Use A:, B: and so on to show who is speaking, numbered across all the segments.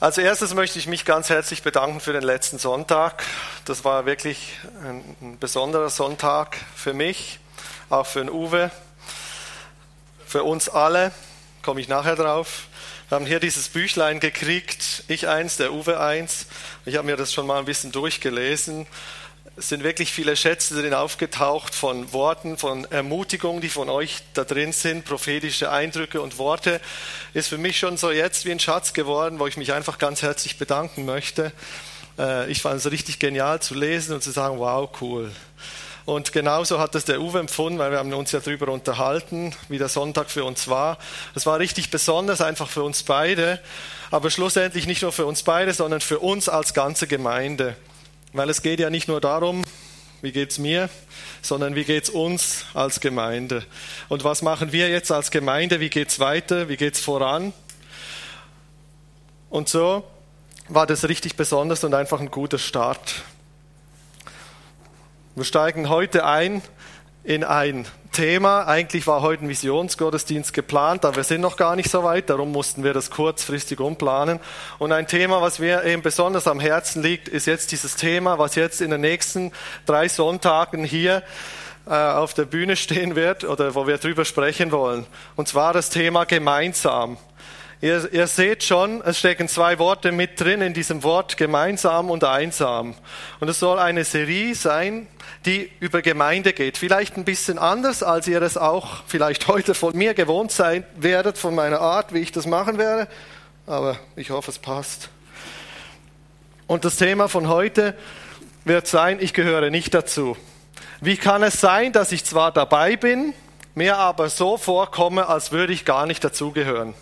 A: Als erstes möchte ich mich ganz herzlich bedanken für den letzten Sonntag. Das war wirklich ein besonderer Sonntag für mich, auch für den Uwe, für uns alle. Komme ich nachher drauf. Wir haben hier dieses Büchlein gekriegt, ich eins, der Uwe eins. Ich habe mir das schon mal ein bisschen durchgelesen es sind wirklich viele Schätze drin aufgetaucht von Worten, von Ermutigung, die von euch da drin sind, prophetische Eindrücke und Worte. Ist für mich schon so jetzt wie ein Schatz geworden, wo ich mich einfach ganz herzlich bedanken möchte. Äh, ich fand es richtig genial zu lesen und zu sagen, wow, cool. Und genauso hat es der Uwe empfunden, weil wir haben uns ja darüber unterhalten, wie der Sonntag für uns war. Es war richtig besonders, einfach für uns beide, aber schlussendlich nicht nur für uns beide, sondern für uns als ganze Gemeinde. Weil es geht ja nicht nur darum, wie geht es mir, sondern wie geht es uns als Gemeinde. Und was machen wir jetzt als Gemeinde? Wie geht es weiter? Wie geht es voran? Und so war das richtig besonders und einfach ein guter Start. Wir steigen heute ein in ein Thema. Eigentlich war heute ein Visionsgottesdienst geplant, aber wir sind noch gar nicht so weit, darum mussten wir das kurzfristig umplanen. Und ein Thema, was mir eben besonders am Herzen liegt, ist jetzt dieses Thema, was jetzt in den nächsten drei Sonntagen hier äh, auf der Bühne stehen wird oder wo wir drüber sprechen wollen. Und zwar das Thema gemeinsam. Ihr, ihr seht schon, es stecken zwei Worte mit drin in diesem Wort gemeinsam und einsam. Und es soll eine Serie sein, die über Gemeinde geht. Vielleicht ein bisschen anders, als ihr es auch vielleicht heute von mir gewohnt sein werdet, von meiner Art, wie ich das machen werde. Aber ich hoffe, es passt. Und das Thema von heute wird sein, ich gehöre nicht dazu. Wie kann es sein, dass ich zwar dabei bin, mir aber so vorkomme, als würde ich gar nicht dazugehören?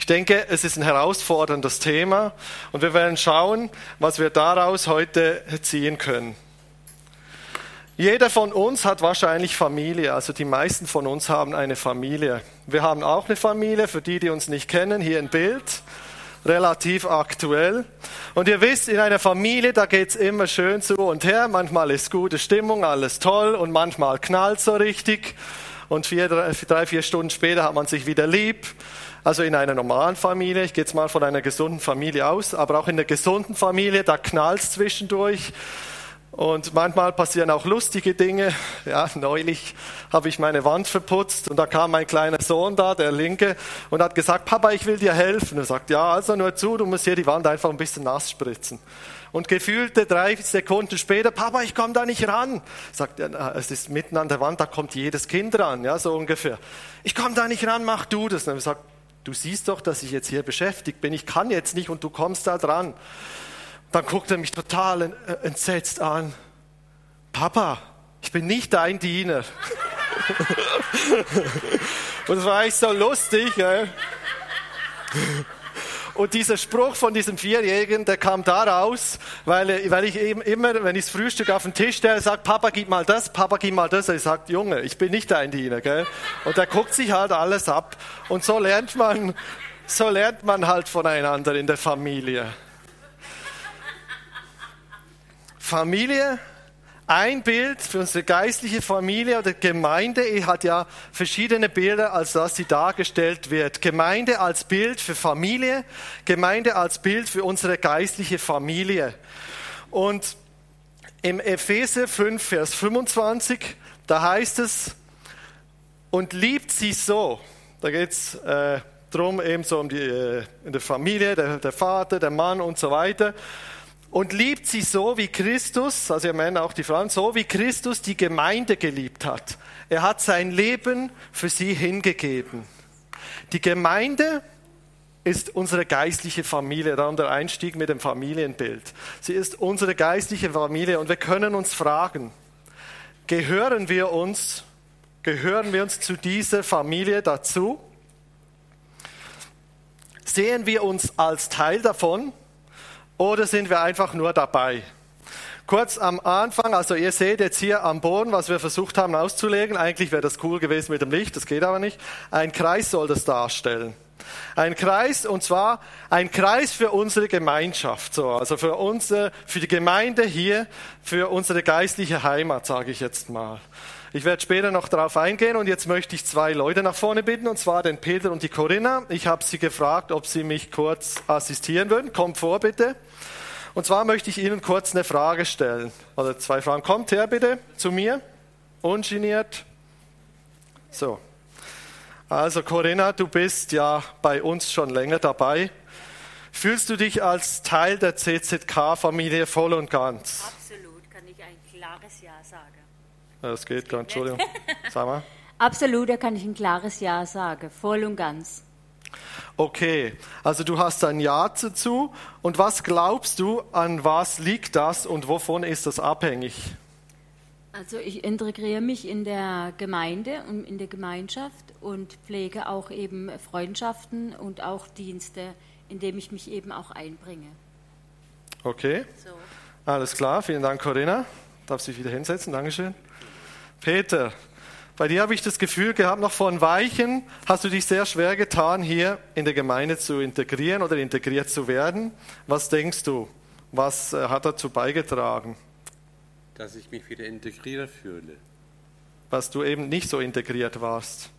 A: Ich denke, es ist ein herausforderndes Thema und wir werden schauen, was wir daraus heute ziehen können. Jeder von uns hat wahrscheinlich Familie, also die meisten von uns haben eine Familie. Wir haben auch eine Familie, für die, die uns nicht kennen, hier ein Bild, relativ aktuell. Und ihr wisst, in einer Familie, da geht's immer schön zu und her, manchmal ist gute Stimmung, alles toll und manchmal knallt so richtig und vier, drei, vier Stunden später hat man sich wieder lieb. Also in einer normalen Familie, ich gehe jetzt mal von einer gesunden Familie aus, aber auch in einer gesunden Familie, da knallt zwischendurch. Und manchmal passieren auch lustige Dinge. Ja, neulich habe ich meine Wand verputzt und da kam mein kleiner Sohn da, der Linke, und hat gesagt, Papa, ich will dir helfen. Er sagt, ja, also nur zu, du musst hier die Wand einfach ein bisschen nass spritzen. Und gefühlte drei Sekunden später, Papa, ich komme da nicht ran. Sagt er, es ist mitten an der Wand, da kommt jedes Kind ran, ja, so ungefähr. Ich komme da nicht ran, mach du das. Und er sagt, du siehst doch, dass ich jetzt hier beschäftigt bin, ich kann jetzt nicht und du kommst da dran. Dann guckt er mich total äh, entsetzt an. Papa, ich bin nicht dein Diener. und das war echt so lustig. Gell? Und dieser Spruch von diesem Vierjährigen, der kam daraus, weil, weil ich eben immer, wenn ich das Frühstück auf den Tisch stelle, sage, Papa, gib mal das, Papa, gib mal das. Er sagt, Junge, ich bin nicht dein Diener. Gell? Und er guckt sich halt alles ab. Und so lernt man, so lernt man halt voneinander in der Familie. Familie ein Bild für unsere geistliche Familie oder Gemeinde hat ja verschiedene Bilder, als dass sie dargestellt wird. Gemeinde als Bild für Familie, Gemeinde als Bild für unsere geistliche Familie. Und im Epheser 5, Vers 25, da heißt es, und liebt sie so. Da geht es äh, drum eben so um die äh, in der Familie, der, der Vater, der Mann und so weiter und liebt sie so wie Christus, also ihr Männer auch die Frauen, so wie Christus die Gemeinde geliebt hat. Er hat sein Leben für sie hingegeben. Die Gemeinde ist unsere geistliche Familie, darum der Einstieg mit dem Familienbild. Sie ist unsere geistliche Familie und wir können uns fragen, gehören wir uns, gehören wir uns zu dieser Familie dazu? Sehen wir uns als Teil davon? Oder sind wir einfach nur dabei? Kurz am Anfang, also ihr seht jetzt hier am Boden, was wir versucht haben auszulegen. Eigentlich wäre das cool gewesen mit dem Licht, das geht aber nicht. Ein Kreis soll das darstellen. Ein Kreis, und zwar ein Kreis für unsere Gemeinschaft, so, also für unsere, für die Gemeinde hier, für unsere geistliche Heimat, sage ich jetzt mal. Ich werde später noch darauf eingehen und jetzt möchte ich zwei Leute nach vorne bitten, und zwar den Peter und die Corinna. Ich habe sie gefragt, ob sie mich kurz assistieren würden. Kommt vor, bitte. Und zwar möchte ich Ihnen kurz eine Frage stellen. Oder zwei Fragen. Kommt her, bitte, zu mir. Ungeniert. So. Also, Corinna, du bist ja bei uns schon länger dabei. Fühlst du dich als Teil der CZK-Familie voll und ganz?
B: Absolut, kann ich ein klares Ja sagen.
A: Das geht gar, Entschuldigung. Sag mal.
B: Absolut, da kann ich ein klares Ja sagen, voll und ganz.
A: Okay, also du hast ein Ja dazu. Und was glaubst du, an was liegt das und wovon ist das abhängig?
B: Also ich integriere mich in der Gemeinde und in der Gemeinschaft und pflege auch eben Freundschaften und auch Dienste, indem ich mich eben auch einbringe.
A: Okay,
B: So.
A: alles klar. Vielen Dank, Corinna. Darf sich wieder hinsetzen. Dankeschön. Peter, bei dir habe ich das Gefühl gehabt, noch vor ein Weichen hast du dich sehr schwer getan, hier in der Gemeinde zu integrieren oder integriert zu werden. Was denkst du? Was äh, hat dazu beigetragen,
C: dass ich mich wieder integriert fühle.
A: was du eben nicht so integriert warst?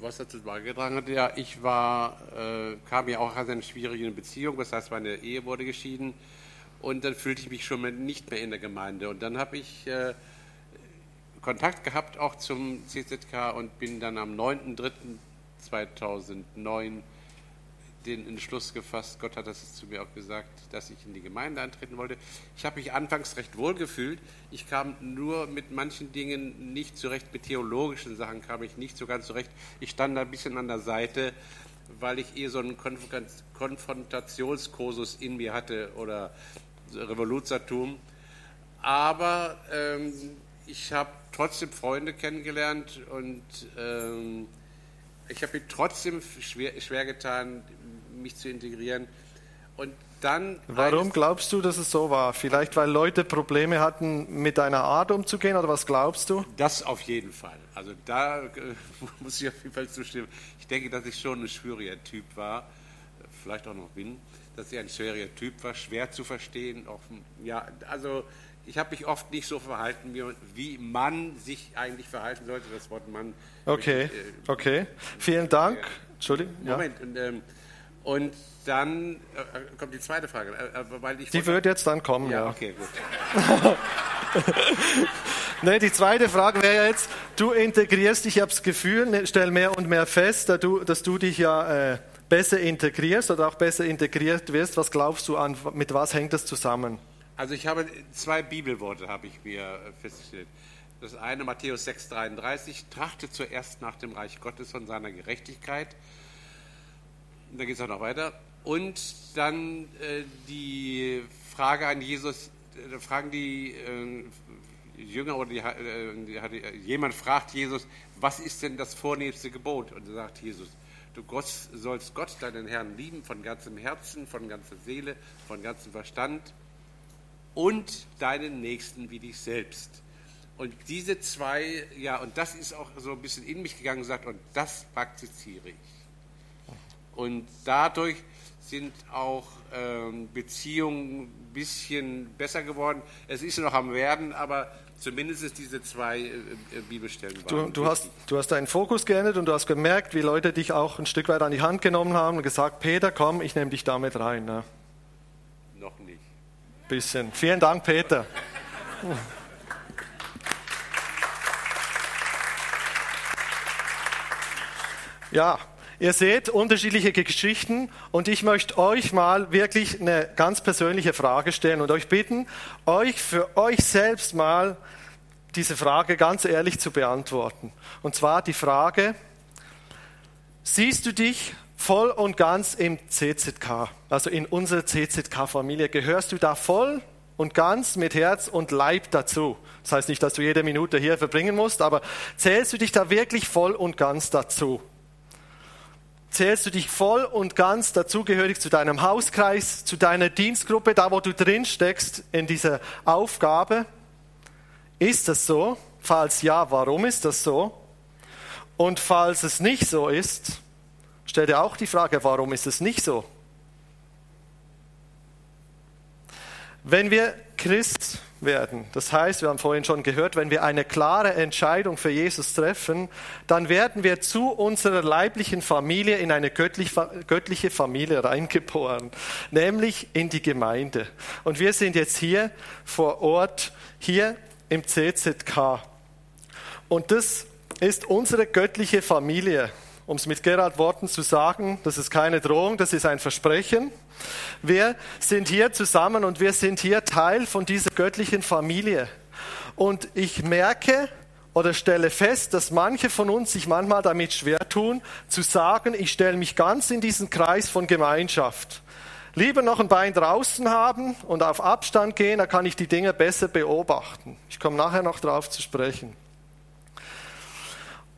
C: Was dazu beigetragen hat, ja, ich war, äh, kam ja auch aus einer schwierigen Beziehung, das heißt, meine Ehe wurde geschieden und dann fühlte ich mich schon nicht mehr in der Gemeinde. Und dann habe ich äh, Kontakt gehabt auch zum CZK und bin dann am 9.3.2009 den Entschluss gefasst, Gott hat das zu mir auch gesagt, dass ich in die Gemeinde eintreten wollte. Ich habe mich anfangs recht wohl gefühlt. Ich kam nur mit manchen Dingen nicht zurecht, mit theologischen Sachen kam ich nicht so ganz zurecht. Ich stand da ein bisschen an der Seite, weil ich eh so einen Konfront- Konfrontationskursus in mir hatte oder Revoluzertum. Aber ähm, ich habe trotzdem Freunde kennengelernt und ähm, ich habe mir trotzdem schwer, schwer getan, mich zu integrieren. Und dann.
A: Warum glaubst du, dass es so war? Vielleicht, weil Leute Probleme hatten, mit deiner Art umzugehen oder was glaubst du?
C: Das auf jeden Fall. Also da äh, muss ich auf jeden Fall zustimmen. Ich denke, dass ich schon ein schwieriger Typ war, vielleicht auch noch bin, dass ich ein schwieriger Typ war, schwer zu verstehen. Auch, ja, also ich habe mich oft nicht so verhalten, wie, man sich eigentlich verhalten sollte. Das Wort Mann.
A: Okay,
C: ich, äh,
A: okay. Vielen Dank. Entschuldigung. Ja.
C: Moment. Und, ähm, und dann äh, kommt die zweite Frage. Äh, äh, weil ich
A: Die wird jetzt dann kommen,
C: ja,
A: ja.
C: okay, gut.
A: Nee, die zweite Frage wäre jetzt, du integrierst dich, ich habe das Gefühl, ne, stell mehr und mehr fest, dass du, dass du dich ja äh, besser integrierst oder auch besser integriert wirst. Was glaubst du an, mit was hängt das zusammen?
C: Also ich habe zwei Bibelworte habe ich mir äh, festgestellt. Das eine Matthäus 6:33 trachte zuerst nach dem Reich Gottes und seiner Gerechtigkeit. Und da geht es auch noch weiter. Und dann äh, die Frage an Jesus, äh, fragen die äh, Jünger oder die, äh, jemand fragt Jesus, was ist denn das vornehmste Gebot? Und sagt Jesus, du Gott, sollst Gott, deinen Herrn, lieben von ganzem Herzen, von ganzer Seele, von ganzem Verstand und deinen Nächsten wie dich selbst. Und diese zwei, ja, und das ist auch so ein bisschen in mich gegangen und gesagt, und das praktiziere ich. Und dadurch sind auch ähm, Beziehungen ein bisschen besser geworden. Es ist noch am Werden, aber zumindest diese zwei äh, äh, Bibelstellen
A: Du,
C: waren
A: du, hast,
C: wichtig.
A: du hast deinen Fokus geändert und du hast gemerkt, wie Leute dich auch ein Stück weit an die Hand genommen haben und gesagt, Peter, komm, ich nehme dich damit rein. Ne?
C: noch nicht.
A: Bisschen. Vielen Dank, Peter. Ja, ihr seht unterschiedliche Geschichten und ich möchte euch mal wirklich eine ganz persönliche Frage stellen und euch bitten, euch für euch selbst mal diese Frage ganz ehrlich zu beantworten. Und zwar die Frage, siehst du dich voll und ganz im CZK, also in unserer CZK-Familie? Gehörst du da voll und ganz mit Herz und Leib dazu? Das heißt nicht, dass du jede Minute hier verbringen musst, aber zählst du dich da wirklich voll und ganz dazu? Zählst du dich voll und ganz dazugehörig zu deinem Hauskreis, zu deiner Dienstgruppe, da wo du drin steckst in dieser Aufgabe? Ist das so? Falls ja, warum ist das so? Und falls es nicht so ist, stell dir auch die Frage, warum ist es nicht so? Wenn wir Christ werden. Das heißt, wir haben vorhin schon gehört, wenn wir eine klare Entscheidung für Jesus treffen, dann werden wir zu unserer leiblichen Familie in eine göttliche Familie reingeboren, nämlich in die Gemeinde. Und wir sind jetzt hier vor Ort, hier im CZK. Und das ist unsere göttliche Familie. Um es mit Gerald Worten zu sagen, das ist keine Drohung, das ist ein Versprechen. Wir sind hier zusammen und wir sind hier Teil von dieser göttlichen Familie. Und ich merke oder stelle fest, dass manche von uns sich manchmal damit schwer tun, zu sagen, ich stelle mich ganz in diesen Kreis von Gemeinschaft. Lieber noch ein Bein draußen haben und auf Abstand gehen, da kann ich die Dinge besser beobachten. Ich komme nachher noch darauf zu sprechen.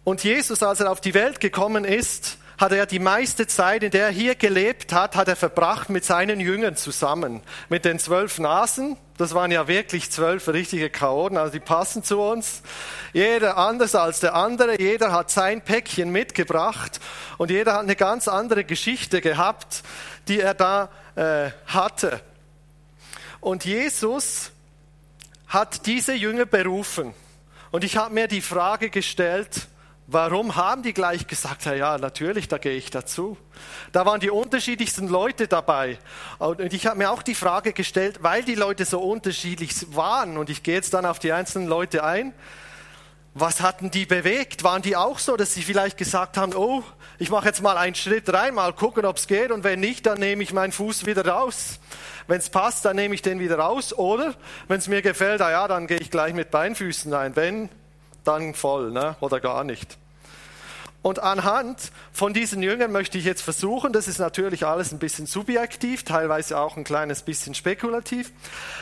A: Und Jesus, als er auf die Welt gekommen ist, hat er die meiste Zeit, in der er hier gelebt hat, hat er verbracht mit seinen Jüngern zusammen. Mit den zwölf Nasen, das waren ja wirklich zwölf richtige Chaoten, also die passen zu uns. Jeder anders als der andere, jeder hat sein Päckchen mitgebracht und jeder hat eine ganz andere Geschichte gehabt, die er da äh, hatte. Und Jesus hat diese Jünger berufen. Und ich habe mir die Frage gestellt, Warum haben die gleich gesagt, ja, ja, natürlich, da gehe ich dazu. Da waren die unterschiedlichsten Leute dabei. Und ich habe mir auch die Frage gestellt, weil die Leute so unterschiedlich waren, und ich gehe jetzt dann auf die einzelnen Leute ein, was hatten die bewegt? Waren die auch so, dass sie vielleicht gesagt haben, oh, ich mache jetzt mal einen Schritt rein, mal gucken, ob es geht, und wenn nicht, dann nehme ich meinen Fuß wieder raus. Wenn es passt, dann nehme ich den wieder raus, oder wenn es mir gefällt, ah ja, dann gehe ich gleich mit Beinfüßen rein. Wenn, dann voll ne? oder gar nicht. Und anhand von diesen Jüngern möchte ich jetzt versuchen, das ist natürlich alles ein bisschen subjektiv, teilweise auch ein kleines bisschen spekulativ,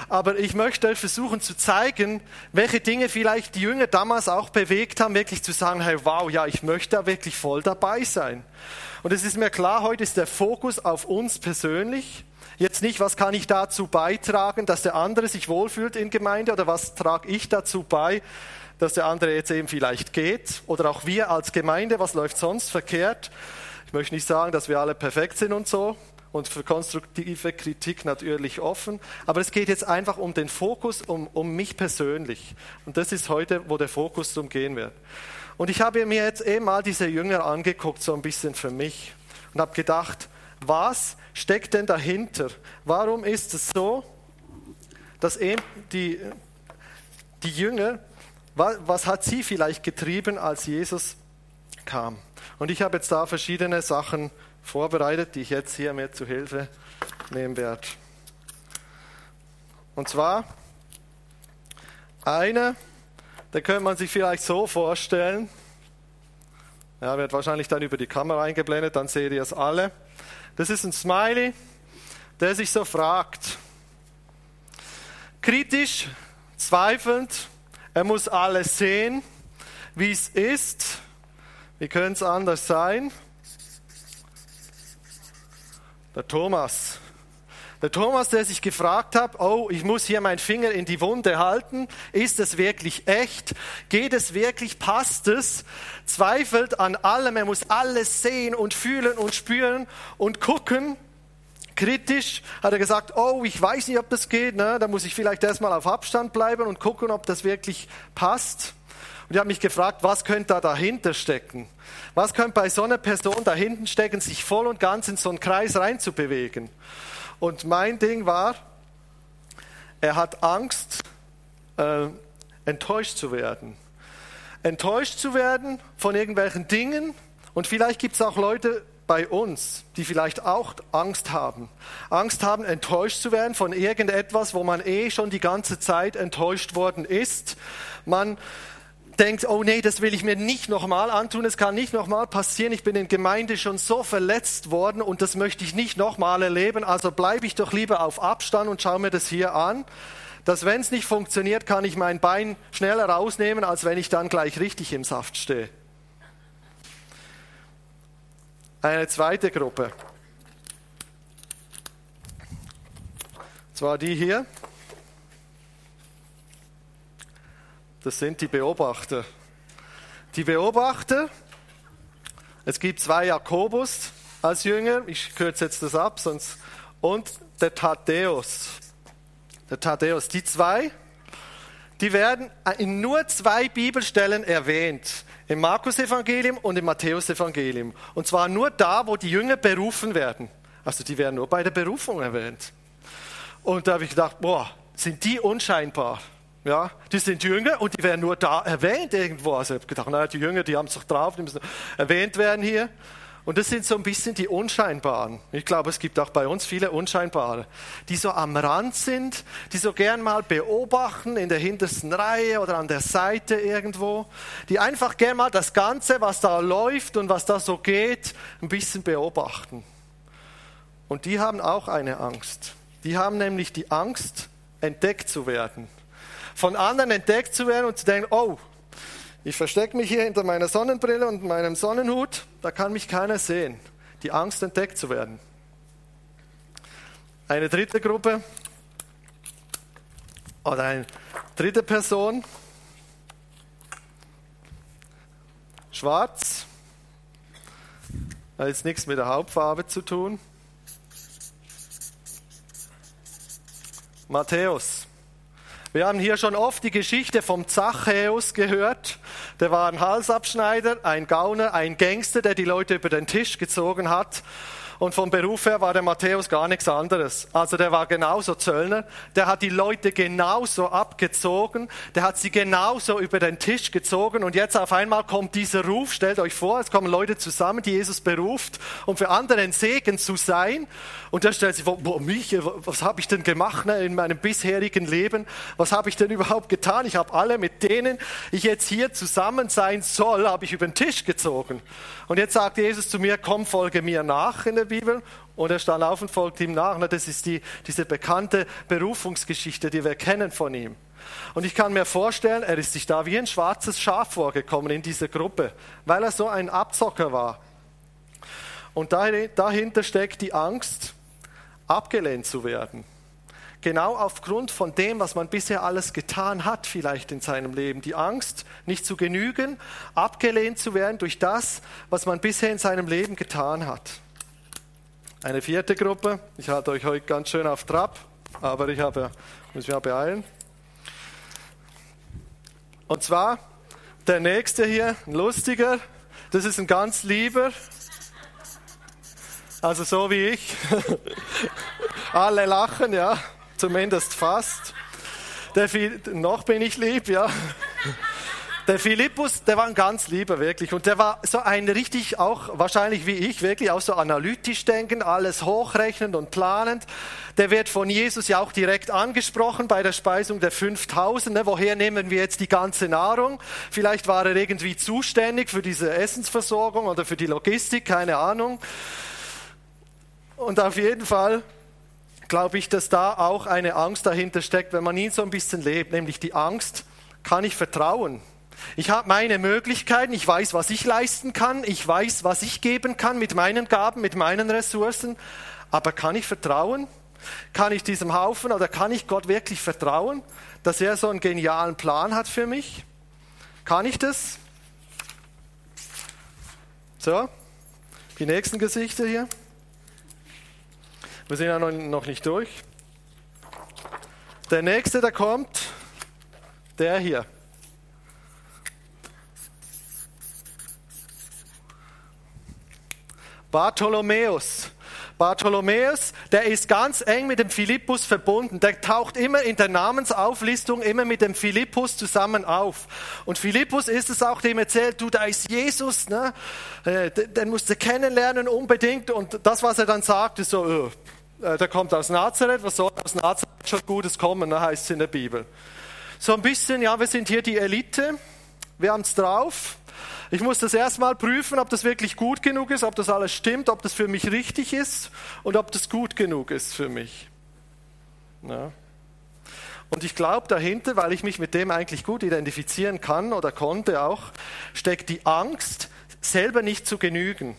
A: aber ich möchte euch versuchen zu zeigen, welche Dinge vielleicht die Jünger damals auch bewegt haben, wirklich zu sagen, hey, wow, ja, ich möchte da wirklich voll dabei sein. Und es ist mir klar, heute ist der Fokus auf uns persönlich. Jetzt nicht, was kann ich dazu beitragen, dass der andere sich wohlfühlt in Gemeinde oder was trage ich dazu bei, dass der andere jetzt eben vielleicht geht oder auch wir als Gemeinde, was läuft sonst verkehrt. Ich möchte nicht sagen, dass wir alle perfekt sind und so und für konstruktive Kritik natürlich offen, aber es geht jetzt einfach um den Fokus, um, um mich persönlich. Und das ist heute, wo der Fokus umgehen wird. Und ich habe mir jetzt eben mal diese Jünger angeguckt, so ein bisschen für mich und habe gedacht, was steckt denn dahinter? Warum ist es so, dass eben die, die Jünger was hat sie vielleicht getrieben, als Jesus kam? Und ich habe jetzt da verschiedene Sachen vorbereitet, die ich jetzt hier mir zu Hilfe nehmen werde. Und zwar eine, da könnte man sich vielleicht so vorstellen, ja, wird wahrscheinlich dann über die Kamera eingeblendet, dann seht ihr es alle. Das ist ein Smiley, der sich so fragt, kritisch, zweifelnd, er muss alles sehen, wie es ist. Wie könnte es anders sein? Der Thomas. Der Thomas, der sich gefragt hat, oh, ich muss hier meinen Finger in die Wunde halten. Ist es wirklich echt? Geht es wirklich? Passt es? Zweifelt an allem. Er muss alles sehen und fühlen und spüren und gucken kritisch, hat er gesagt, oh, ich weiß nicht, ob das geht, ne? da muss ich vielleicht erstmal auf Abstand bleiben und gucken, ob das wirklich passt. Und ich habe mich gefragt, was könnte da dahinter stecken? Was könnte bei so einer Person dahinten stecken, sich voll und ganz in so einen Kreis reinzubewegen? Und mein Ding war, er hat Angst, äh, enttäuscht zu werden. Enttäuscht zu werden von irgendwelchen Dingen. Und vielleicht gibt es auch Leute, bei uns, die vielleicht auch Angst haben. Angst haben, enttäuscht zu werden von irgendetwas, wo man eh schon die ganze Zeit enttäuscht worden ist. Man denkt, oh nee, das will ich mir nicht nochmal antun, es kann nicht nochmal passieren, ich bin in Gemeinde schon so verletzt worden und das möchte ich nicht nochmal erleben, also bleibe ich doch lieber auf Abstand und schaue mir das hier an, dass wenn es nicht funktioniert, kann ich mein Bein schneller rausnehmen, als wenn ich dann gleich richtig im Saft stehe. Eine zweite Gruppe. Und zwar die hier. Das sind die Beobachter. Die Beobachter, es gibt zwei Jakobus als Jünger, ich kürze jetzt das ab, sonst, und der Thaddäus. Der Thaddäus, die zwei die werden in nur zwei Bibelstellen erwähnt. Im Markus-Evangelium und im Matthäus-Evangelium. Und zwar nur da, wo die Jünger berufen werden. Also die werden nur bei der Berufung erwähnt. Und da habe ich gedacht, boah, sind die unscheinbar. Ja, die sind Jünger und die werden nur da erwähnt irgendwo. Also ich habe gedacht, naja, die Jünger, die haben es doch drauf, die müssen erwähnt werden hier. Und das sind so ein bisschen die Unscheinbaren. Ich glaube, es gibt auch bei uns viele Unscheinbare, die so am Rand sind, die so gern mal beobachten in der hintersten Reihe oder an der Seite irgendwo, die einfach gern mal das Ganze, was da läuft und was da so geht, ein bisschen beobachten. Und die haben auch eine Angst. Die haben nämlich die Angst, entdeckt zu werden. Von anderen entdeckt zu werden und zu denken, oh, ich verstecke mich hier hinter meiner Sonnenbrille und meinem Sonnenhut, da kann mich keiner sehen. Die Angst, entdeckt zu werden. Eine dritte Gruppe oder eine dritte Person, schwarz, hat jetzt nichts mit der Hauptfarbe zu tun. Matthäus. Wir haben hier schon oft die Geschichte vom Zachäus gehört. Der war ein Halsabschneider, ein Gauner, ein Gangster, der die Leute über den Tisch gezogen hat. Und vom Beruf her war der Matthäus gar nichts anderes. Also der war genauso Zöllner. Der hat die Leute genauso abgezogen. Der hat sie genauso über den Tisch gezogen. Und jetzt auf einmal kommt dieser Ruf. Stellt euch vor, es kommen Leute zusammen, die Jesus beruft, um für andere ein Segen zu sein. Und der stellt sich vor, boah, mich, was habe ich denn gemacht ne, in meinem bisherigen Leben? Was habe ich denn überhaupt getan? Ich habe alle, mit denen ich jetzt hier zusammen sein soll, habe ich über den Tisch gezogen. Und jetzt sagt Jesus zu mir, komm, folge mir nach in der Bibel. Und er stand auf und folgte ihm nach. Das ist die, diese bekannte Berufungsgeschichte, die wir kennen von ihm. Und ich kann mir vorstellen, er ist sich da wie ein schwarzes Schaf vorgekommen in dieser Gruppe, weil er so ein Abzocker war. Und dahinter steckt die Angst, abgelehnt zu werden. Genau aufgrund von dem, was man bisher alles getan hat, vielleicht in seinem Leben. Die Angst, nicht zu genügen, abgelehnt zu werden durch das, was man bisher in seinem Leben getan hat. Eine vierte Gruppe, ich halte euch heute ganz schön auf Trab, aber ich habe, muss mich ja beeilen. Und zwar der nächste hier, ein lustiger, das ist ein ganz lieber, also so wie ich. Alle lachen, ja zumindest fast. Der, noch bin ich lieb, ja. Der Philippus, der war ein ganz lieber, wirklich. Und der war so ein richtig, auch wahrscheinlich wie ich, wirklich auch so analytisch denken, alles hochrechnend und planend. Der wird von Jesus ja auch direkt angesprochen bei der Speisung der 5000. Ne? Woher nehmen wir jetzt die ganze Nahrung? Vielleicht war er irgendwie zuständig für diese Essensversorgung oder für die Logistik, keine Ahnung. Und auf jeden Fall glaube ich, dass da auch eine Angst dahinter steckt, wenn man ihn so ein bisschen lebt, nämlich die Angst, kann ich vertrauen? Ich habe meine Möglichkeiten, ich weiß, was ich leisten kann, ich weiß, was ich geben kann mit meinen Gaben, mit meinen Ressourcen, aber kann ich vertrauen? Kann ich diesem Haufen oder kann ich Gott wirklich vertrauen, dass er so einen genialen Plan hat für mich? Kann ich das? So, die nächsten Gesichter hier. Wir sind ja noch nicht durch. Der nächste, der kommt, der hier. Bartholomäus. Bartholomäus, der ist ganz eng mit dem Philippus verbunden. Der taucht immer in der Namensauflistung immer mit dem Philippus zusammen auf. Und Philippus ist es auch, dem erzählt, du, da ist Jesus, ne? Äh, den musst du kennenlernen unbedingt. Und das, was er dann sagt, ist so, äh, der kommt aus Nazareth, was soll aus Nazareth schon Gutes kommen, ne, heißt es in der Bibel. So ein bisschen, ja, wir sind hier die Elite, wir haben es drauf. Ich muss das erstmal prüfen, ob das wirklich gut genug ist, ob das alles stimmt, ob das für mich richtig ist und ob das gut genug ist für mich. Ja. Und ich glaube dahinter, weil ich mich mit dem eigentlich gut identifizieren kann oder konnte auch, steckt die Angst, selber nicht zu genügen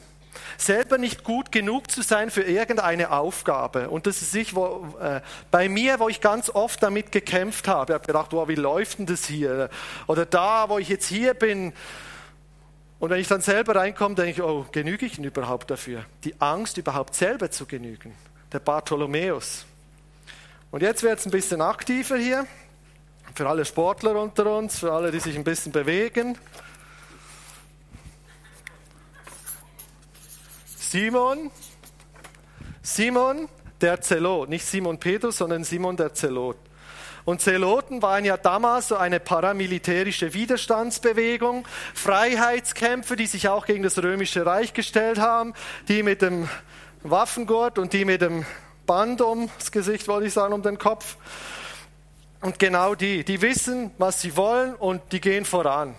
A: selber nicht gut genug zu sein für irgendeine Aufgabe. Und das ist ich, wo, äh, bei mir, wo ich ganz oft damit gekämpft habe. Ich habe gedacht, wow, wie läuft denn das hier? Oder da, wo ich jetzt hier bin. Und wenn ich dann selber reinkomme, denke ich, oh, genüge ich denn überhaupt dafür? Die Angst, überhaupt selber zu genügen. Der Bartholomäus. Und jetzt wird es ein bisschen aktiver hier. Für alle Sportler unter uns, für alle, die sich ein bisschen bewegen. Simon, Simon der Zelot, nicht Simon Petrus, sondern Simon der Zelot. Und Zeloten waren ja damals so eine paramilitärische Widerstandsbewegung, Freiheitskämpfer, die sich auch gegen das römische Reich gestellt haben, die mit dem Waffengurt und die mit dem Band ums Gesicht, wollte ich sagen, um den Kopf. Und genau die, die wissen, was sie wollen und die gehen voran.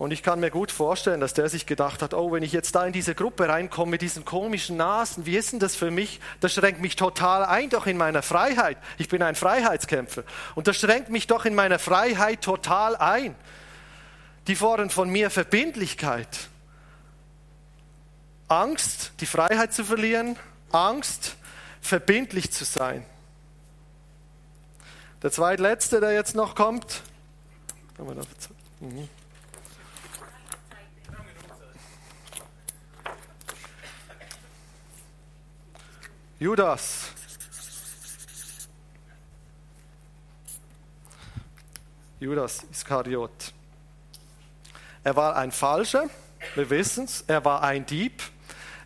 A: Und ich kann mir gut vorstellen, dass der sich gedacht hat, oh, wenn ich jetzt da in diese Gruppe reinkomme mit diesen komischen Nasen, wie ist denn das für mich? Das schränkt mich total ein, doch in meiner Freiheit. Ich bin ein Freiheitskämpfer. Und das schränkt mich doch in meiner Freiheit total ein. Die fordern von mir Verbindlichkeit. Angst, die Freiheit zu verlieren, Angst, verbindlich zu sein. Der zweitletzte, der jetzt noch kommt. Mhm. Judas. Judas Iskariot. Er war ein Falscher, wir wissen es. Er war ein Dieb.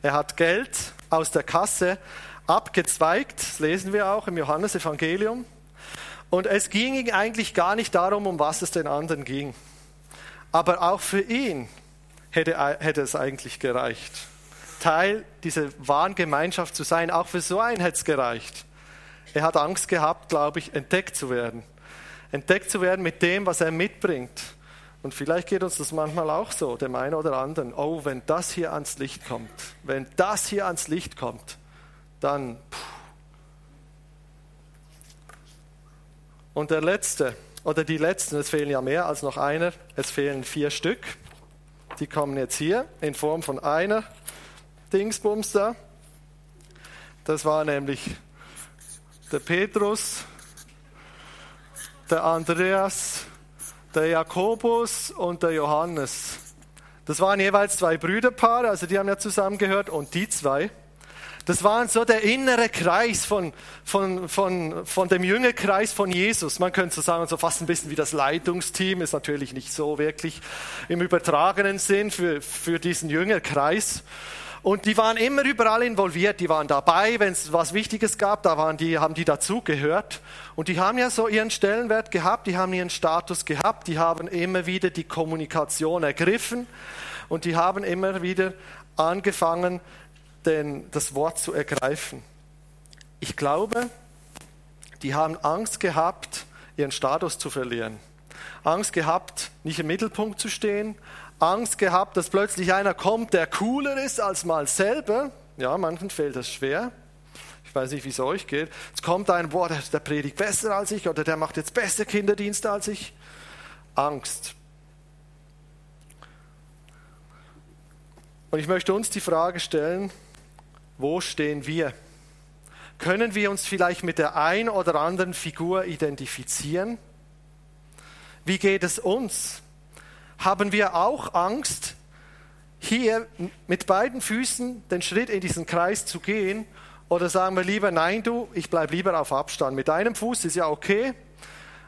A: Er hat Geld aus der Kasse abgezweigt, das lesen wir auch im Johannesevangelium. Und es ging ihm eigentlich gar nicht darum, um was es den anderen ging. Aber auch für ihn hätte, hätte es eigentlich gereicht. Teil dieser wahren Gemeinschaft zu sein. Auch für so einen hätte es gereicht. Er hat Angst gehabt, glaube ich, entdeckt zu werden. Entdeckt zu werden mit dem, was er mitbringt. Und vielleicht geht uns das manchmal auch so, dem einen oder anderen. Oh, wenn das hier ans Licht kommt, wenn das hier ans Licht kommt, dann. Und der letzte, oder die letzten, es fehlen ja mehr als noch einer, es fehlen vier Stück. Die kommen jetzt hier in Form von einer Dingsbums da. Das war nämlich der Petrus, der Andreas, der Jakobus und der Johannes. Das waren jeweils zwei Brüderpaare, also die haben ja zusammengehört und die zwei. Das waren so der innere Kreis von, von, von, von dem Jüngerkreis von Jesus. Man könnte so sagen, so fast ein bisschen wie das Leitungsteam, ist natürlich nicht so wirklich im übertragenen Sinn für, für diesen Jüngerkreis. Und die waren immer überall involviert, die waren dabei, wenn es was Wichtiges gab, da waren die, haben die dazugehört. Und die haben ja so ihren Stellenwert gehabt, die haben ihren Status gehabt, die haben immer wieder die Kommunikation ergriffen und die haben immer wieder angefangen, den, das Wort zu ergreifen. Ich glaube, die haben Angst gehabt, ihren Status zu verlieren. Angst gehabt, nicht im Mittelpunkt zu stehen, Angst gehabt, dass plötzlich einer kommt, der cooler ist als mal selber. Ja, manchen fällt das schwer. Ich weiß nicht, wie es euch geht. Es kommt ein, boah, der, der predigt besser als ich oder der macht jetzt besser Kinderdienste als ich. Angst. Und ich möchte uns die Frage stellen, wo stehen wir? Können wir uns vielleicht mit der ein oder anderen Figur identifizieren? Wie geht es uns? Haben wir auch Angst, hier mit beiden Füßen den Schritt in diesen Kreis zu gehen? Oder sagen wir lieber, nein, du, ich bleibe lieber auf Abstand. Mit einem Fuß ist ja okay,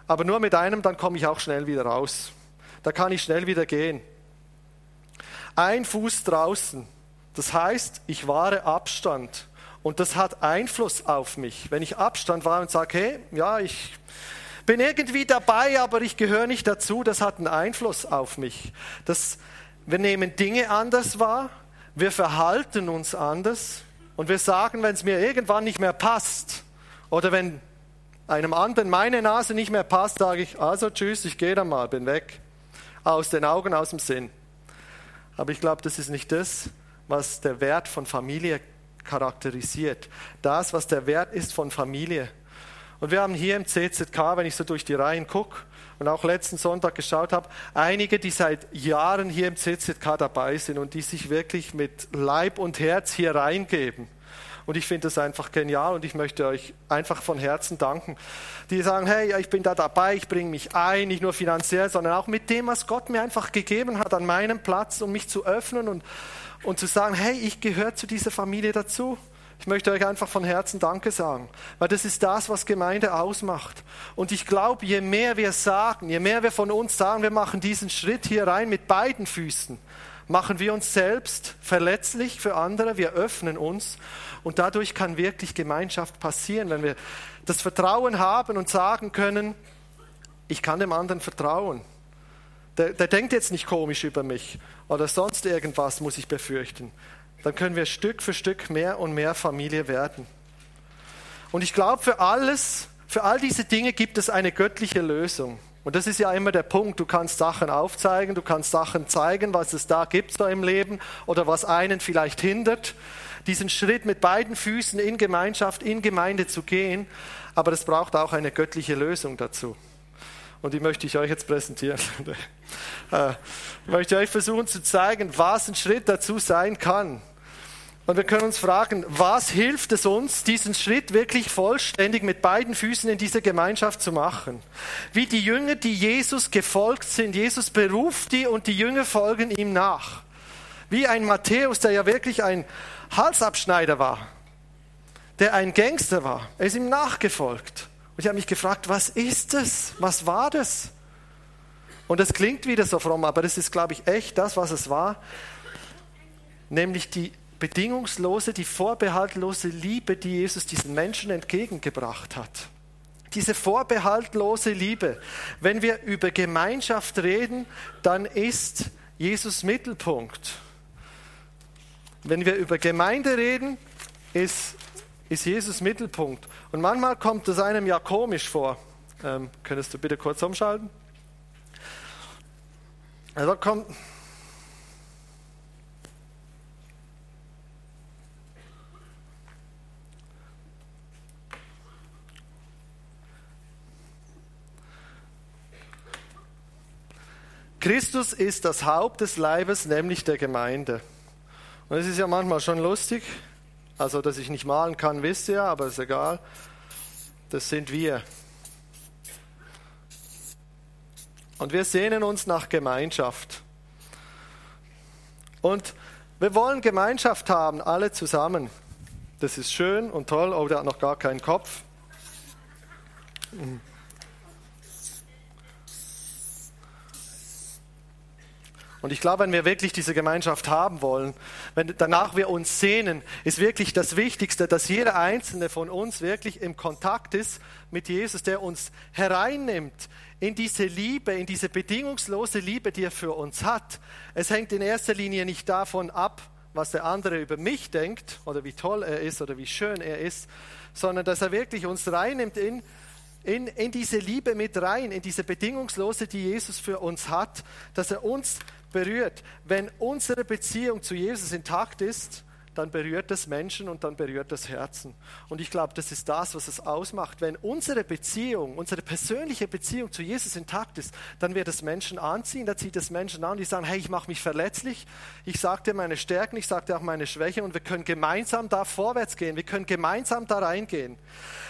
A: aber nur mit einem, dann komme ich auch schnell wieder raus. Da kann ich schnell wieder gehen. Ein Fuß draußen, das heißt, ich wahre Abstand. Und das hat Einfluss auf mich. Wenn ich Abstand war und sage, hey, ja, ich bin irgendwie dabei, aber ich gehöre nicht dazu. Das hat einen Einfluss auf mich. Das, wir nehmen Dinge anders wahr, wir verhalten uns anders und wir sagen, wenn es mir irgendwann nicht mehr passt oder wenn einem anderen meine Nase nicht mehr passt, sage ich, also tschüss, ich gehe dann mal, bin weg. Aus den Augen, aus dem Sinn. Aber ich glaube, das ist nicht das, was der Wert von Familie charakterisiert. Das, was der Wert ist von Familie. Und wir haben hier im CZK, wenn ich so durch die Reihen gucke und auch letzten Sonntag geschaut habe, einige, die seit Jahren hier im CZK dabei sind und die sich wirklich mit Leib und Herz hier reingeben. Und ich finde das einfach genial und ich möchte euch einfach von Herzen danken. Die sagen, hey, ich bin da dabei, ich bringe mich ein, nicht nur finanziell, sondern auch mit dem, was Gott mir einfach gegeben hat an meinem Platz, um mich zu öffnen und, und zu sagen, hey, ich gehöre zu dieser Familie dazu. Ich möchte euch einfach von Herzen Danke sagen, weil das ist das, was Gemeinde ausmacht. Und ich glaube, je mehr wir sagen, je mehr wir von uns sagen, wir machen diesen Schritt hier rein mit beiden Füßen, machen wir uns selbst verletzlich für andere, wir öffnen uns und dadurch kann wirklich Gemeinschaft passieren, wenn wir das Vertrauen haben und sagen können, ich kann dem anderen vertrauen. Der, der denkt jetzt nicht komisch über mich oder sonst irgendwas muss ich befürchten. Dann können wir Stück für Stück mehr und mehr Familie werden. Und ich glaube, für alles, für all diese Dinge gibt es eine göttliche Lösung. Und das ist ja immer der Punkt. Du kannst Sachen aufzeigen, du kannst Sachen zeigen, was es da gibt so im Leben oder was einen vielleicht hindert, diesen Schritt mit beiden Füßen in Gemeinschaft, in Gemeinde zu gehen. Aber es braucht auch eine göttliche Lösung dazu. Und die möchte ich euch jetzt präsentieren. Äh, ich möchte euch versuchen zu zeigen, was ein Schritt dazu sein kann. Und wir können uns fragen, was hilft es uns, diesen Schritt wirklich vollständig mit beiden Füßen in diese Gemeinschaft zu machen? Wie die Jünger, die Jesus gefolgt sind. Jesus beruft die und die Jünger folgen ihm nach. Wie ein Matthäus, der ja wirklich ein Halsabschneider war, der ein Gangster war. Er ist ihm nachgefolgt. Und ich habe mich gefragt, was ist es? Was war das? Und es klingt wieder so fromm, aber das ist, glaube ich, echt das, was es war. Nämlich die bedingungslose, die vorbehaltlose Liebe, die Jesus diesen Menschen entgegengebracht hat. Diese vorbehaltlose Liebe. Wenn wir über Gemeinschaft reden, dann ist Jesus Mittelpunkt. Wenn wir über Gemeinde reden, ist, ist Jesus Mittelpunkt. Und manchmal kommt es einem ja komisch vor. Ähm, könntest du bitte kurz umschalten? Also kommt, Christus ist das Haupt des Leibes, nämlich der Gemeinde. Und es ist ja manchmal schon lustig, also dass ich nicht malen kann, wisst ihr, aber ist egal. Das sind wir. Und wir sehnen uns nach Gemeinschaft. Und wir wollen Gemeinschaft haben, alle zusammen. Das ist schön und toll. Oh, der hat noch gar keinen Kopf. Und ich glaube, wenn wir wirklich diese Gemeinschaft haben wollen, wenn danach wir uns sehnen, ist wirklich das Wichtigste, dass jeder einzelne von uns wirklich im Kontakt ist mit Jesus, der uns hereinnimmt in diese Liebe, in diese bedingungslose Liebe, die er für uns hat. Es hängt in erster Linie nicht davon ab, was der andere über mich denkt oder wie toll er ist oder wie schön er ist, sondern dass er wirklich uns reinnimmt in in, in diese Liebe mit rein, in diese bedingungslose, die Jesus für uns hat, dass er uns berührt. Wenn unsere Beziehung zu Jesus intakt ist, dann berührt das Menschen und dann berührt das Herzen. Und ich glaube, das ist das, was es ausmacht. Wenn unsere Beziehung, unsere persönliche Beziehung zu Jesus intakt ist, dann wird es Menschen anziehen, da zieht es Menschen an, die sagen, hey, ich mache mich verletzlich, ich sage dir meine Stärken, ich sage dir auch meine Schwächen und wir können gemeinsam da vorwärts gehen, wir können gemeinsam da reingehen.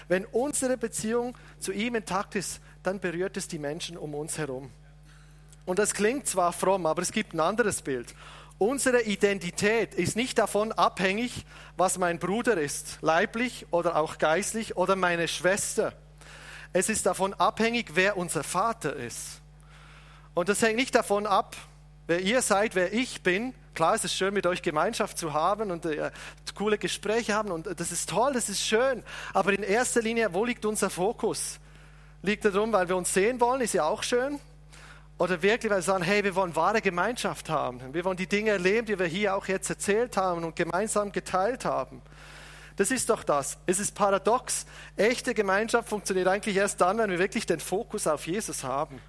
A: Wenn unsere Beziehung zu ihm intakt ist, dann berührt es die Menschen um uns herum. Und das klingt zwar fromm, aber es gibt ein anderes Bild. Unsere Identität ist nicht davon abhängig, was mein Bruder ist, leiblich oder auch geistlich oder meine Schwester. Es ist davon abhängig, wer unser Vater ist. Und das hängt nicht davon ab, wer ihr seid, wer ich bin. Klar, es ist schön, mit euch Gemeinschaft zu haben und äh, coole Gespräche haben und das ist toll, das ist schön. Aber in erster Linie, wo liegt unser Fokus? Liegt darum, weil wir uns sehen wollen, ist ja auch schön. Oder wirklich, weil wir sagen, hey, wir wollen wahre Gemeinschaft haben. Wir wollen die Dinge erleben, die wir hier auch jetzt erzählt haben und gemeinsam geteilt haben. Das ist doch das. Es ist paradox. Echte Gemeinschaft funktioniert eigentlich erst dann, wenn wir wirklich den Fokus auf Jesus haben.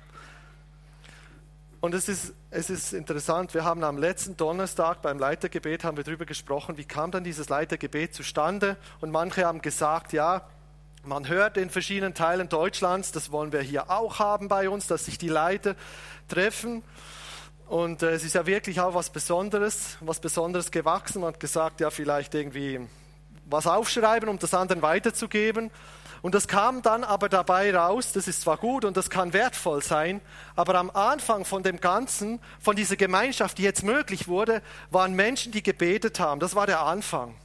A: Und es ist, es ist interessant, wir haben am letzten Donnerstag beim Leitergebet haben wir darüber gesprochen, wie kam dann dieses Leitergebet zustande. Und manche haben gesagt, ja, man hört in verschiedenen Teilen Deutschlands, das wollen wir hier auch haben bei uns, dass sich die Leiter treffen. Und äh, es ist ja wirklich auch was Besonderes, was Besonderes gewachsen. Man hat gesagt, ja, vielleicht irgendwie was aufschreiben, um das anderen weiterzugeben. Und das kam dann aber dabei raus, das ist zwar gut und das kann wertvoll sein, aber am Anfang von dem Ganzen, von dieser Gemeinschaft, die jetzt möglich wurde, waren Menschen, die gebetet haben. Das war der Anfang.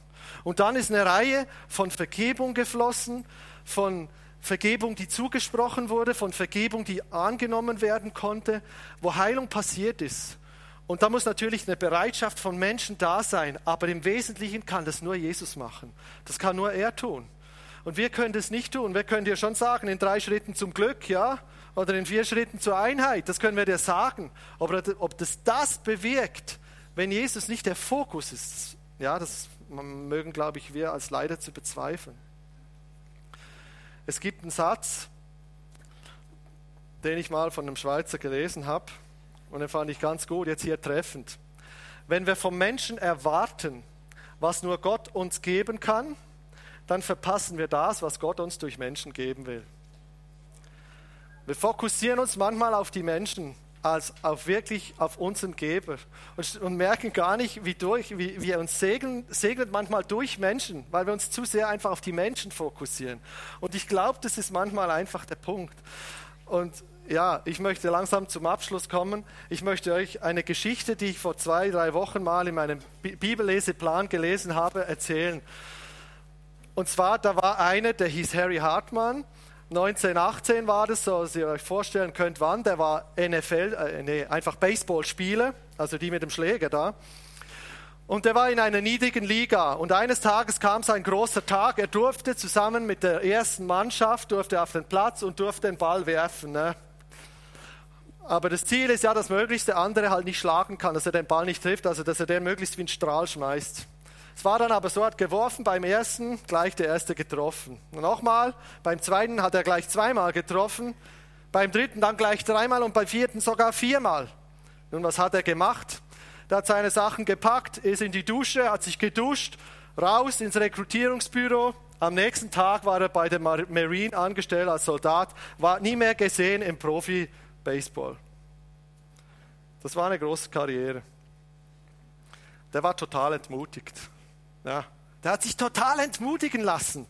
A: Und dann ist eine Reihe von Vergebung geflossen, von Vergebung, die zugesprochen wurde, von Vergebung, die angenommen werden konnte, wo Heilung passiert ist. Und da muss natürlich eine Bereitschaft von Menschen da sein, aber im Wesentlichen kann das nur Jesus machen. Das kann nur er tun. Und wir können das nicht tun. Wir können dir schon sagen, in drei Schritten zum Glück, ja, oder in vier Schritten zur Einheit. Das können wir dir sagen. Aber ob das das bewirkt, wenn Jesus nicht der Fokus ist, ja, das mögen, glaube ich, wir als Leiter zu bezweifeln. Es gibt einen Satz, den ich mal von einem Schweizer gelesen habe und den fand ich ganz gut, jetzt hier treffend. Wenn wir vom Menschen erwarten, was nur Gott uns geben kann, dann verpassen wir das, was Gott uns durch Menschen geben will. Wir fokussieren uns manchmal auf die Menschen als auf wirklich auf unseren Geber und, und merken gar nicht, wie, durch, wie, wie er uns segnen, segnet manchmal durch Menschen, weil wir uns zu sehr einfach auf die Menschen fokussieren. Und ich glaube, das ist manchmal einfach der Punkt. Und ja, ich möchte langsam zum Abschluss kommen. Ich möchte euch eine Geschichte, die ich vor zwei, drei Wochen mal in meinem Bibelleseplan gelesen habe, erzählen. Und zwar, da war einer, der hieß Harry Hartmann 1918 war das, so dass ihr euch vorstellen könnt, wann. Der war NFL, äh, nee, einfach Baseballspieler, also die mit dem Schläger da. Und der war in einer niedrigen Liga. Und eines Tages kam sein großer Tag. Er durfte zusammen mit der ersten Mannschaft durfte auf den Platz und durfte den Ball werfen. Ne? Aber das Ziel ist ja, dass möglichst der andere halt nicht schlagen kann, dass er den Ball nicht trifft, also dass er den möglichst wie einen Strahl schmeißt. Es war dann aber so, hat geworfen, beim ersten gleich der erste getroffen. Und nochmal, beim zweiten hat er gleich zweimal getroffen, beim dritten dann gleich dreimal und beim vierten sogar viermal. Nun, was hat er gemacht? Er hat seine Sachen gepackt, ist in die Dusche, hat sich geduscht, raus ins Rekrutierungsbüro. Am nächsten Tag war er bei der Marine angestellt als Soldat, war nie mehr gesehen im Profi-Baseball. Das war eine große Karriere. Der war total entmutigt. Ja, der hat sich total entmutigen lassen.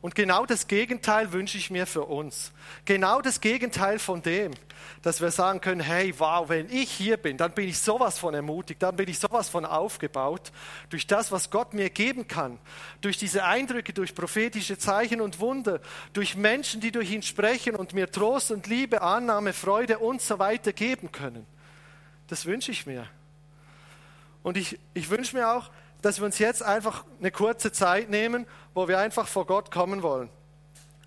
A: Und genau das Gegenteil wünsche ich mir für uns. Genau das Gegenteil von dem, dass wir sagen können, hey, wow, wenn ich hier bin, dann bin ich sowas von ermutigt, dann bin ich sowas von aufgebaut durch das, was Gott mir geben kann, durch diese Eindrücke, durch prophetische Zeichen und Wunder, durch Menschen, die durch ihn sprechen und mir Trost und Liebe, Annahme, Freude und so weiter geben können. Das wünsche ich mir. Und ich, ich wünsche mir auch, dass wir uns jetzt einfach eine kurze Zeit nehmen, wo wir einfach vor Gott kommen wollen.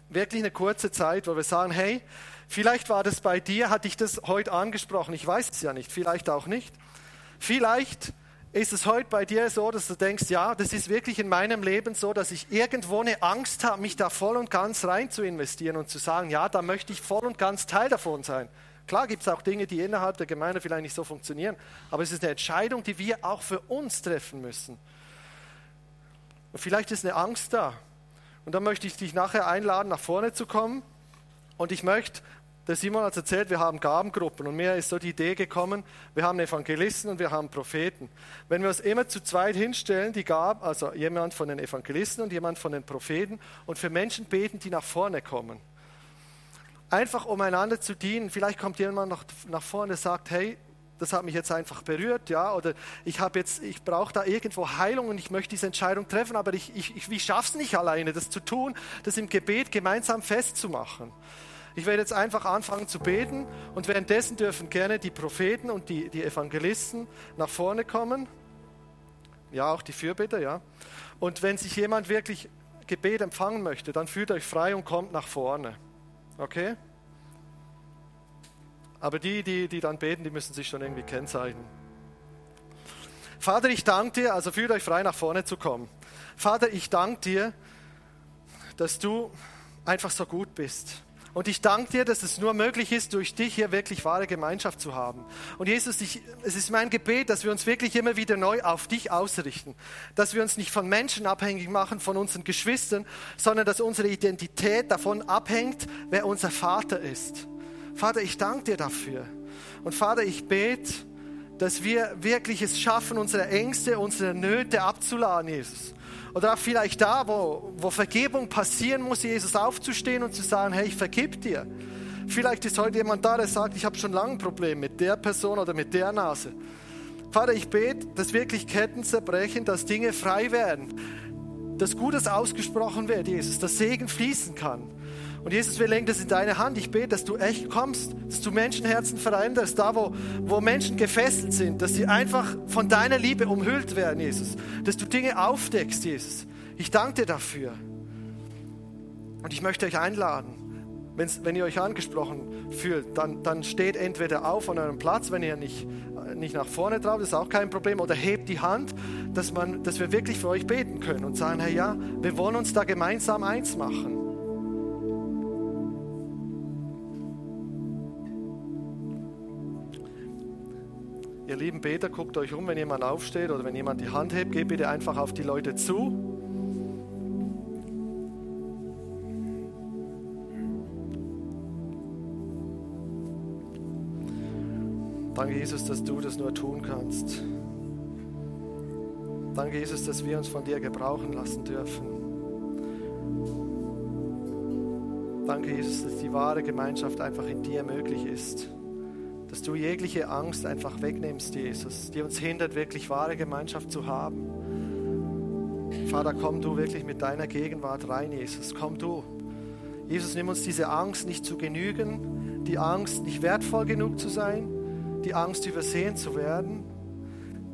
A: Wirklich eine kurze Zeit, wo wir sagen, hey, vielleicht war das bei dir, hatte ich das heute angesprochen, ich weiß es ja nicht, vielleicht auch nicht. Vielleicht ist es heute bei dir so, dass du denkst, ja, das ist wirklich in meinem Leben so, dass ich irgendwo eine Angst habe, mich da voll und ganz rein zu investieren und zu sagen, ja, da möchte ich voll und ganz Teil davon sein. Klar gibt es auch Dinge, die innerhalb der Gemeinde vielleicht nicht so funktionieren, aber es ist eine Entscheidung, die wir auch für uns treffen müssen. Und vielleicht ist eine Angst da. Und dann möchte ich dich nachher einladen, nach vorne zu kommen. Und ich möchte, der Simon hat erzählt, wir haben Gabengruppen und mir ist so die Idee gekommen, wir haben Evangelisten und wir haben Propheten. Wenn wir uns immer zu zweit hinstellen, die Gaben, also jemand von den Evangelisten und jemand von den Propheten und für Menschen beten, die nach vorne kommen einfach um einander zu dienen. Vielleicht kommt jemand noch nach vorne und sagt, hey, das hat mich jetzt einfach berührt, ja, oder ich habe jetzt, ich brauche da irgendwo Heilung und ich möchte diese Entscheidung treffen, aber ich, ich, ich, ich schaffe es nicht alleine, das zu tun, das im Gebet gemeinsam festzumachen. Ich werde jetzt einfach anfangen zu beten und währenddessen dürfen gerne die Propheten und die, die Evangelisten nach vorne kommen. Ja, auch die Fürbitter, ja. Und wenn sich jemand wirklich Gebet empfangen möchte, dann fühlt euch frei und kommt nach vorne. Okay? Aber die, die, die dann beten, die müssen sich schon irgendwie kennzeichnen. Vater, ich danke dir, also fühlt euch frei nach vorne zu kommen. Vater, ich danke dir, dass du einfach so gut bist. Und ich danke dir, dass es nur möglich ist, durch dich hier wirklich wahre Gemeinschaft zu haben. Und Jesus, ich, es ist mein Gebet, dass wir uns wirklich immer wieder neu auf dich ausrichten. Dass wir uns nicht von Menschen abhängig machen, von unseren Geschwistern, sondern dass unsere Identität davon abhängt, wer unser Vater ist. Vater, ich danke dir dafür. Und Vater, ich bete, dass wir wirklich es schaffen, unsere Ängste, unsere Nöte abzuladen, Jesus oder auch vielleicht da, wo, wo Vergebung passieren muss, Jesus aufzustehen und zu sagen, hey, ich vergib dir. Vielleicht ist heute jemand da, der sagt, ich habe schon lange ein Problem mit der Person oder mit der Nase. Vater, ich bete, dass wirklich Ketten zerbrechen, dass Dinge frei werden, dass Gutes ausgesprochen wird, Jesus, dass Segen fließen kann. Und Jesus, wir legen das in deine Hand. Ich bete, dass du echt kommst, dass du Menschenherzen veränderst, da wo, wo Menschen gefesselt sind, dass sie einfach von deiner Liebe umhüllt werden, Jesus. Dass du Dinge aufdeckst, Jesus. Ich danke dir dafür. Und ich möchte euch einladen, wenn ihr euch angesprochen fühlt, dann, dann steht entweder auf von eurem Platz, wenn ihr nicht, nicht nach vorne traut, ist auch kein Problem, oder hebt die Hand, dass, man, dass wir wirklich für euch beten können und sagen, hey ja, wir wollen uns da gemeinsam eins machen. Lieben Beter, guckt euch um, wenn jemand aufsteht oder wenn jemand die Hand hebt, geht bitte einfach auf die Leute zu. Danke, Jesus, dass du das nur tun kannst. Danke, Jesus, dass wir uns von dir gebrauchen lassen dürfen. Danke, Jesus, dass die wahre Gemeinschaft einfach in dir möglich ist dass du jegliche Angst einfach wegnimmst, Jesus, die uns hindert, wirklich wahre Gemeinschaft zu haben. Vater, komm du wirklich mit deiner Gegenwart rein, Jesus. Komm du. Jesus, nimm uns diese Angst nicht zu genügen, die Angst nicht wertvoll genug zu sein, die Angst übersehen zu werden,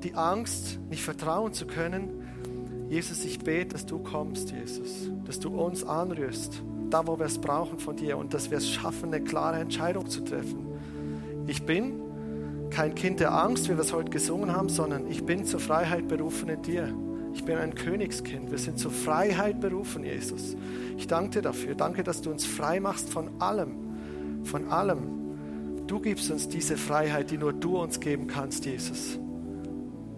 A: die Angst nicht vertrauen zu können. Jesus, ich bete, dass du kommst, Jesus, dass du uns anrührst, da wo wir es brauchen von dir und dass wir es schaffen, eine klare Entscheidung zu treffen. Ich bin kein Kind der Angst, wie wir es heute gesungen haben, sondern ich bin zur Freiheit berufen in dir. Ich bin ein Königskind. Wir sind zur Freiheit berufen, Jesus. Ich danke dir dafür. Danke, dass du uns frei machst von allem. Von allem. Du gibst uns diese Freiheit, die nur du uns geben kannst, Jesus.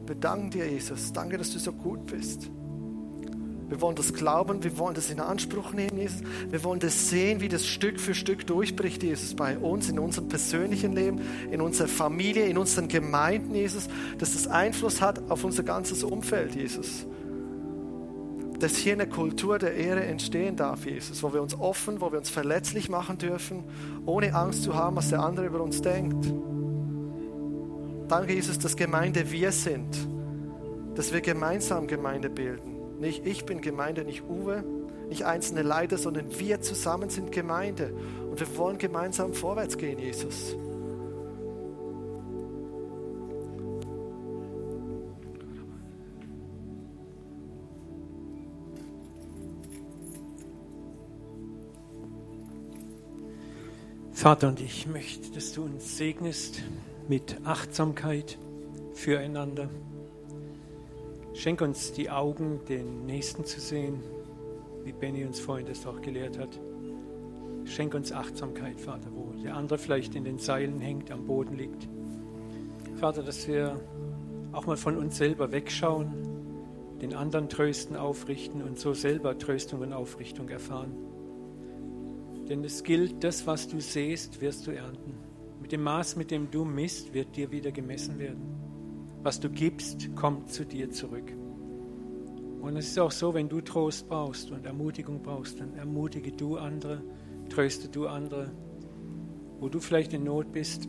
A: Bedanke dir, Jesus. Danke, dass du so gut bist. Wir wollen das glauben, wir wollen das in Anspruch nehmen, Jesus. Wir wollen das sehen, wie das Stück für Stück durchbricht, Jesus, bei uns, in unserem persönlichen Leben, in unserer Familie, in unseren Gemeinden, Jesus, dass das Einfluss hat auf unser ganzes Umfeld, Jesus. Dass hier eine Kultur der Ehre entstehen darf, Jesus, wo wir uns offen, wo wir uns verletzlich machen dürfen, ohne Angst zu haben, was der andere über uns denkt. Danke, Jesus, dass Gemeinde wir sind, dass wir gemeinsam Gemeinde bilden nicht ich bin Gemeinde, nicht Uwe, nicht einzelne Leiter, sondern wir zusammen sind Gemeinde. Und wir wollen gemeinsam vorwärts gehen, Jesus.
D: Vater, und ich möchte, dass du uns segnest mit Achtsamkeit füreinander. Schenk uns die Augen, den Nächsten zu sehen, wie Benny uns vorhin das auch gelehrt hat. Schenk uns Achtsamkeit, Vater, wo der andere vielleicht in den Seilen hängt, am Boden liegt. Vater, dass wir auch mal von uns selber wegschauen, den anderen trösten, aufrichten und so selber Tröstung und Aufrichtung erfahren. Denn es gilt, das, was du sähst, wirst du ernten. Mit dem Maß, mit dem du misst, wird dir wieder gemessen werden. Was du gibst, kommt zu dir zurück. Und es ist auch so, wenn du Trost brauchst und Ermutigung brauchst, dann ermutige du andere, tröste du andere. Wo du vielleicht in Not bist,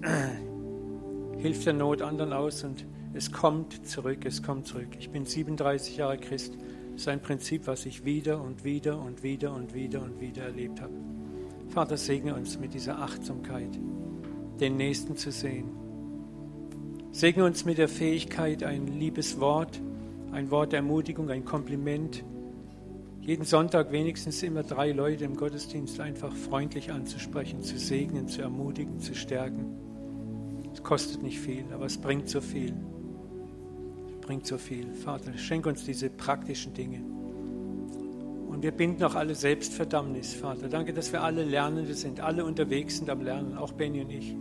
D: hilf der Not anderen aus und es kommt zurück, es kommt zurück. Ich bin 37 Jahre Christ. Das ist ein Prinzip, was ich wieder und wieder und wieder und wieder und wieder erlebt habe. Vater, segne uns mit dieser Achtsamkeit, den Nächsten zu sehen Segne uns mit der Fähigkeit, ein liebes Wort, ein Wort der Ermutigung, ein Kompliment, jeden Sonntag wenigstens immer drei Leute im Gottesdienst einfach freundlich anzusprechen, zu segnen, zu ermutigen, zu stärken. Es kostet nicht viel, aber es bringt so viel. Es bringt so viel. Vater, schenk uns diese praktischen Dinge. Und wir binden auch alle Selbstverdammnis, Vater. Danke, dass wir alle Lernende sind, alle unterwegs sind am Lernen, auch Benny und ich.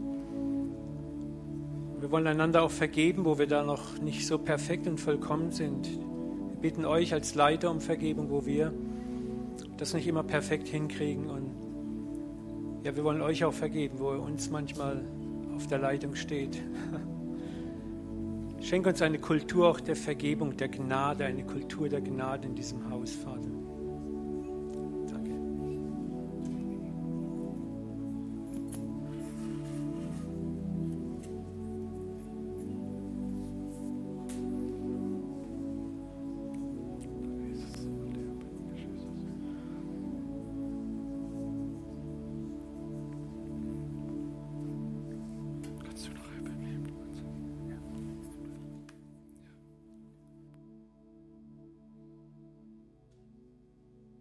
D: Wir wollen einander auch vergeben, wo wir da noch nicht so perfekt und vollkommen sind. Wir bitten euch als Leiter um Vergebung, wo wir das nicht immer perfekt hinkriegen. Und ja, wir wollen euch auch vergeben, wo ihr uns manchmal auf der Leitung steht. Schenk uns eine Kultur auch der Vergebung, der Gnade, eine Kultur der Gnade in diesem Haus, Vater.